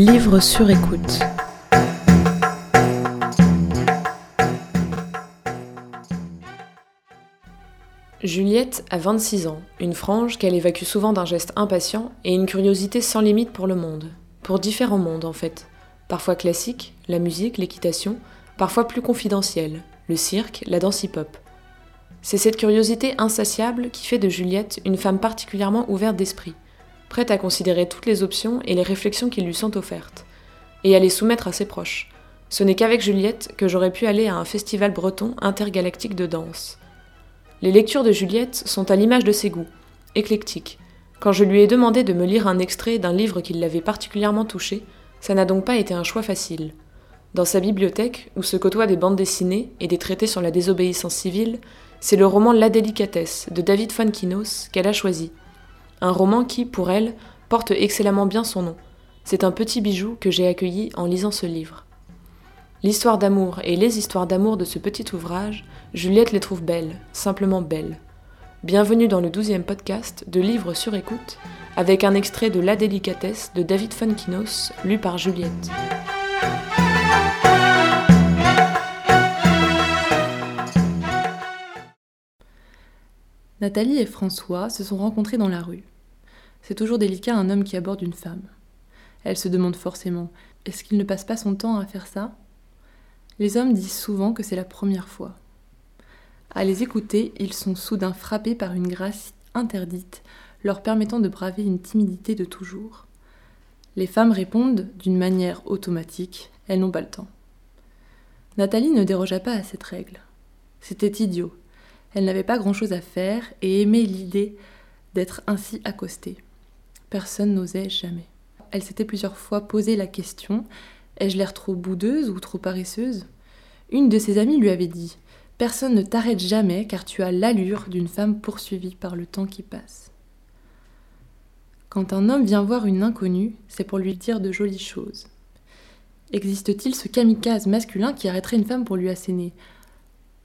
Livre sur écoute. Juliette a 26 ans, une frange qu'elle évacue souvent d'un geste impatient et une curiosité sans limite pour le monde. Pour différents mondes en fait. Parfois classiques, la musique, l'équitation, parfois plus confidentiels, le cirque, la danse hip-hop. C'est cette curiosité insatiable qui fait de Juliette une femme particulièrement ouverte d'esprit, prête à considérer toutes les options et les réflexions qui lui sont offertes, et à les soumettre à ses proches. Ce n'est qu'avec Juliette que j'aurais pu aller à un festival breton intergalactique de danse. Les lectures de Juliette sont à l'image de ses goûts, éclectiques. Quand je lui ai demandé de me lire un extrait d'un livre qui l'avait particulièrement touché, ça n'a donc pas été un choix facile. Dans sa bibliothèque, où se côtoient des bandes dessinées et des traités sur la désobéissance civile, c'est le roman La délicatesse de David Fonkinos qu'elle a choisi. Un roman qui, pour elle, porte excellemment bien son nom. C'est un petit bijou que j'ai accueilli en lisant ce livre. L'histoire d'amour et les histoires d'amour de ce petit ouvrage, Juliette les trouve belles, simplement belles. Bienvenue dans le douzième podcast de Livres sur écoute, avec un extrait de La délicatesse de David Fonkinos, lu par Juliette. Nathalie et François se sont rencontrés dans la rue. C'est toujours délicat un homme qui aborde une femme. Elle se demande forcément est-ce qu'il ne passe pas son temps à faire ça? Les hommes disent souvent que c'est la première fois. À les écouter, ils sont soudain frappés par une grâce interdite, leur permettant de braver une timidité de toujours. Les femmes répondent d'une manière automatique, elles n'ont pas le temps. Nathalie ne dérogea pas à cette règle. C'était idiot, elle n'avait pas grand-chose à faire et aimait l'idée d'être ainsi accostée. Personne n'osait jamais. Elle s'était plusieurs fois posé la question ai-je l'air trop boudeuse ou trop paresseuse? Une de ses amies lui avait dit Personne ne t'arrête jamais car tu as l'allure d'une femme poursuivie par le temps qui passe. Quand un homme vient voir une inconnue, c'est pour lui dire de jolies choses. Existe-t-il ce kamikaze masculin qui arrêterait une femme pour lui asséner?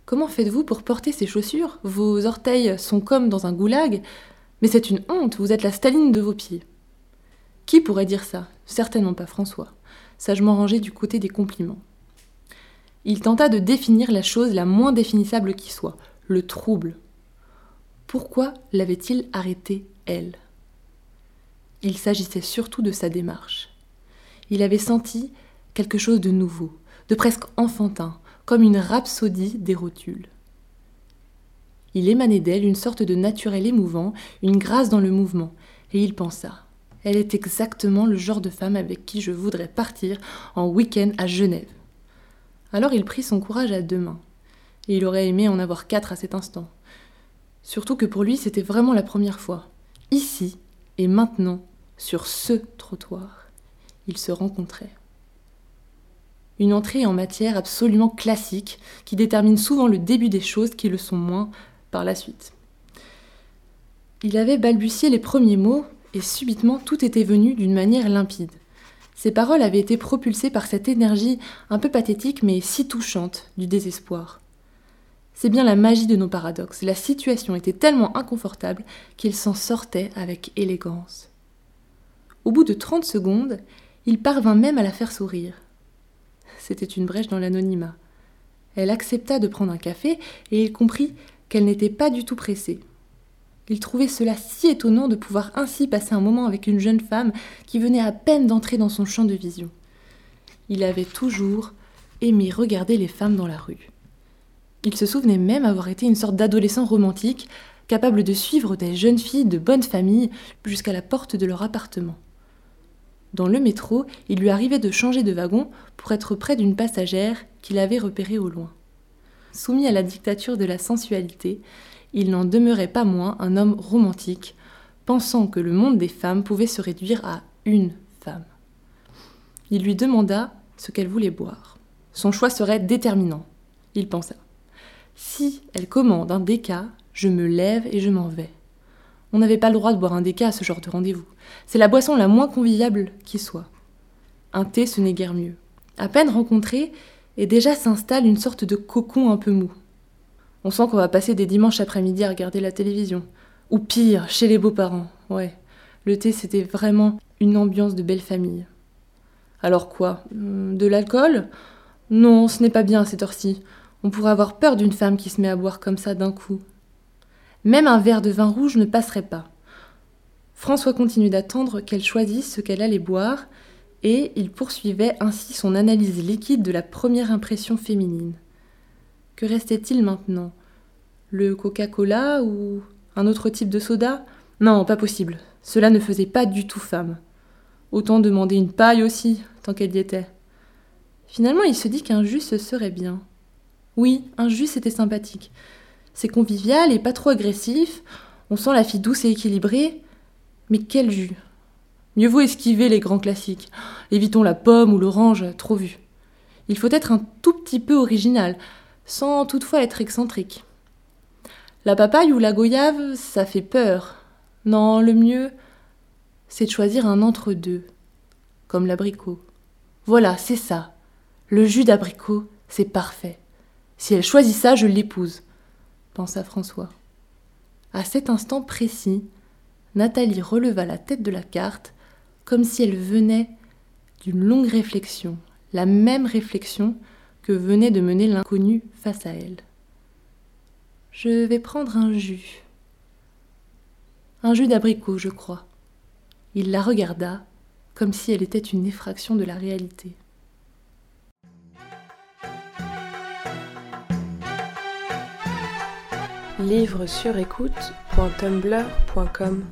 Comment faites-vous pour porter ces chaussures? Vos orteils sont comme dans un goulag. Mais c'est une honte, vous êtes la Staline de vos pieds. Qui pourrait dire ça? Certainement pas François, sagement rangé du côté des compliments. Il tenta de définir la chose la moins définissable qui soit, le trouble. Pourquoi l'avait-il arrêté, elle? Il s'agissait surtout de sa démarche. Il avait senti quelque chose de nouveau, de presque enfantin, comme une rhapsodie des rotules. Il émanait d'elle une sorte de naturel émouvant, une grâce dans le mouvement, et il pensa Elle est exactement le genre de femme avec qui je voudrais partir en week-end à Genève. Alors il prit son courage à deux mains, et il aurait aimé en avoir quatre à cet instant. Surtout que pour lui c'était vraiment la première fois, ici et maintenant, sur ce trottoir. Ils se rencontraient une entrée en matière absolument classique qui détermine souvent le début des choses qui le sont moins par la suite. Il avait balbutié les premiers mots et subitement tout était venu d'une manière limpide. Ses paroles avaient été propulsées par cette énergie un peu pathétique mais si touchante du désespoir. C'est bien la magie de nos paradoxes. La situation était tellement inconfortable qu'il s'en sortait avec élégance. Au bout de trente secondes, il parvint même à la faire sourire c'était une brèche dans l'anonymat. Elle accepta de prendre un café et il comprit qu'elle n'était pas du tout pressée. Il trouvait cela si étonnant de pouvoir ainsi passer un moment avec une jeune femme qui venait à peine d'entrer dans son champ de vision. Il avait toujours aimé regarder les femmes dans la rue. Il se souvenait même avoir été une sorte d'adolescent romantique, capable de suivre des jeunes filles de bonne famille jusqu'à la porte de leur appartement. Dans le métro, il lui arrivait de changer de wagon pour être près d'une passagère qu'il avait repérée au loin. Soumis à la dictature de la sensualité, il n'en demeurait pas moins un homme romantique, pensant que le monde des femmes pouvait se réduire à une femme. Il lui demanda ce qu'elle voulait boire. Son choix serait déterminant. Il pensa. Si elle commande un déca, je me lève et je m'en vais. On n'avait pas le droit de boire un déca à ce genre de rendez-vous. C'est la boisson la moins conviviable qui soit. Un thé, ce n'est guère mieux. À peine rencontré, et déjà s'installe une sorte de cocon un peu mou. On sent qu'on va passer des dimanches après-midi à regarder la télévision. Ou pire, chez les beaux-parents. Ouais, le thé, c'était vraiment une ambiance de belle famille. Alors quoi hum, De l'alcool? Non, ce n'est pas bien à cette heure-ci. On pourrait avoir peur d'une femme qui se met à boire comme ça d'un coup. Même un verre de vin rouge ne passerait pas. François continue d'attendre qu'elle choisisse ce qu'elle allait boire, et il poursuivait ainsi son analyse liquide de la première impression féminine. Que restait-il maintenant? Le Coca-Cola ou un autre type de soda? Non, pas possible. Cela ne faisait pas du tout femme. Autant demander une paille aussi, tant qu'elle y était. Finalement, il se dit qu'un jus serait bien. Oui, un jus c'était sympathique. C'est convivial et pas trop agressif. On sent la fille douce et équilibrée. Mais quel jus Mieux vaut esquiver les grands classiques. Évitons la pomme ou l'orange, trop vu. Il faut être un tout petit peu original, sans toutefois être excentrique. La papaye ou la goyave, ça fait peur. Non, le mieux, c'est de choisir un entre-deux, comme l'abricot. Voilà, c'est ça. Le jus d'abricot, c'est parfait. Si elle choisit ça, je l'épouse, pensa François. À cet instant précis, Nathalie releva la tête de la carte comme si elle venait d'une longue réflexion, la même réflexion que venait de mener l'inconnu face à elle. Je vais prendre un jus. Un jus d'abricot, je crois. Il la regarda comme si elle était une effraction de la réalité. Livre sur écoute.tumblr.com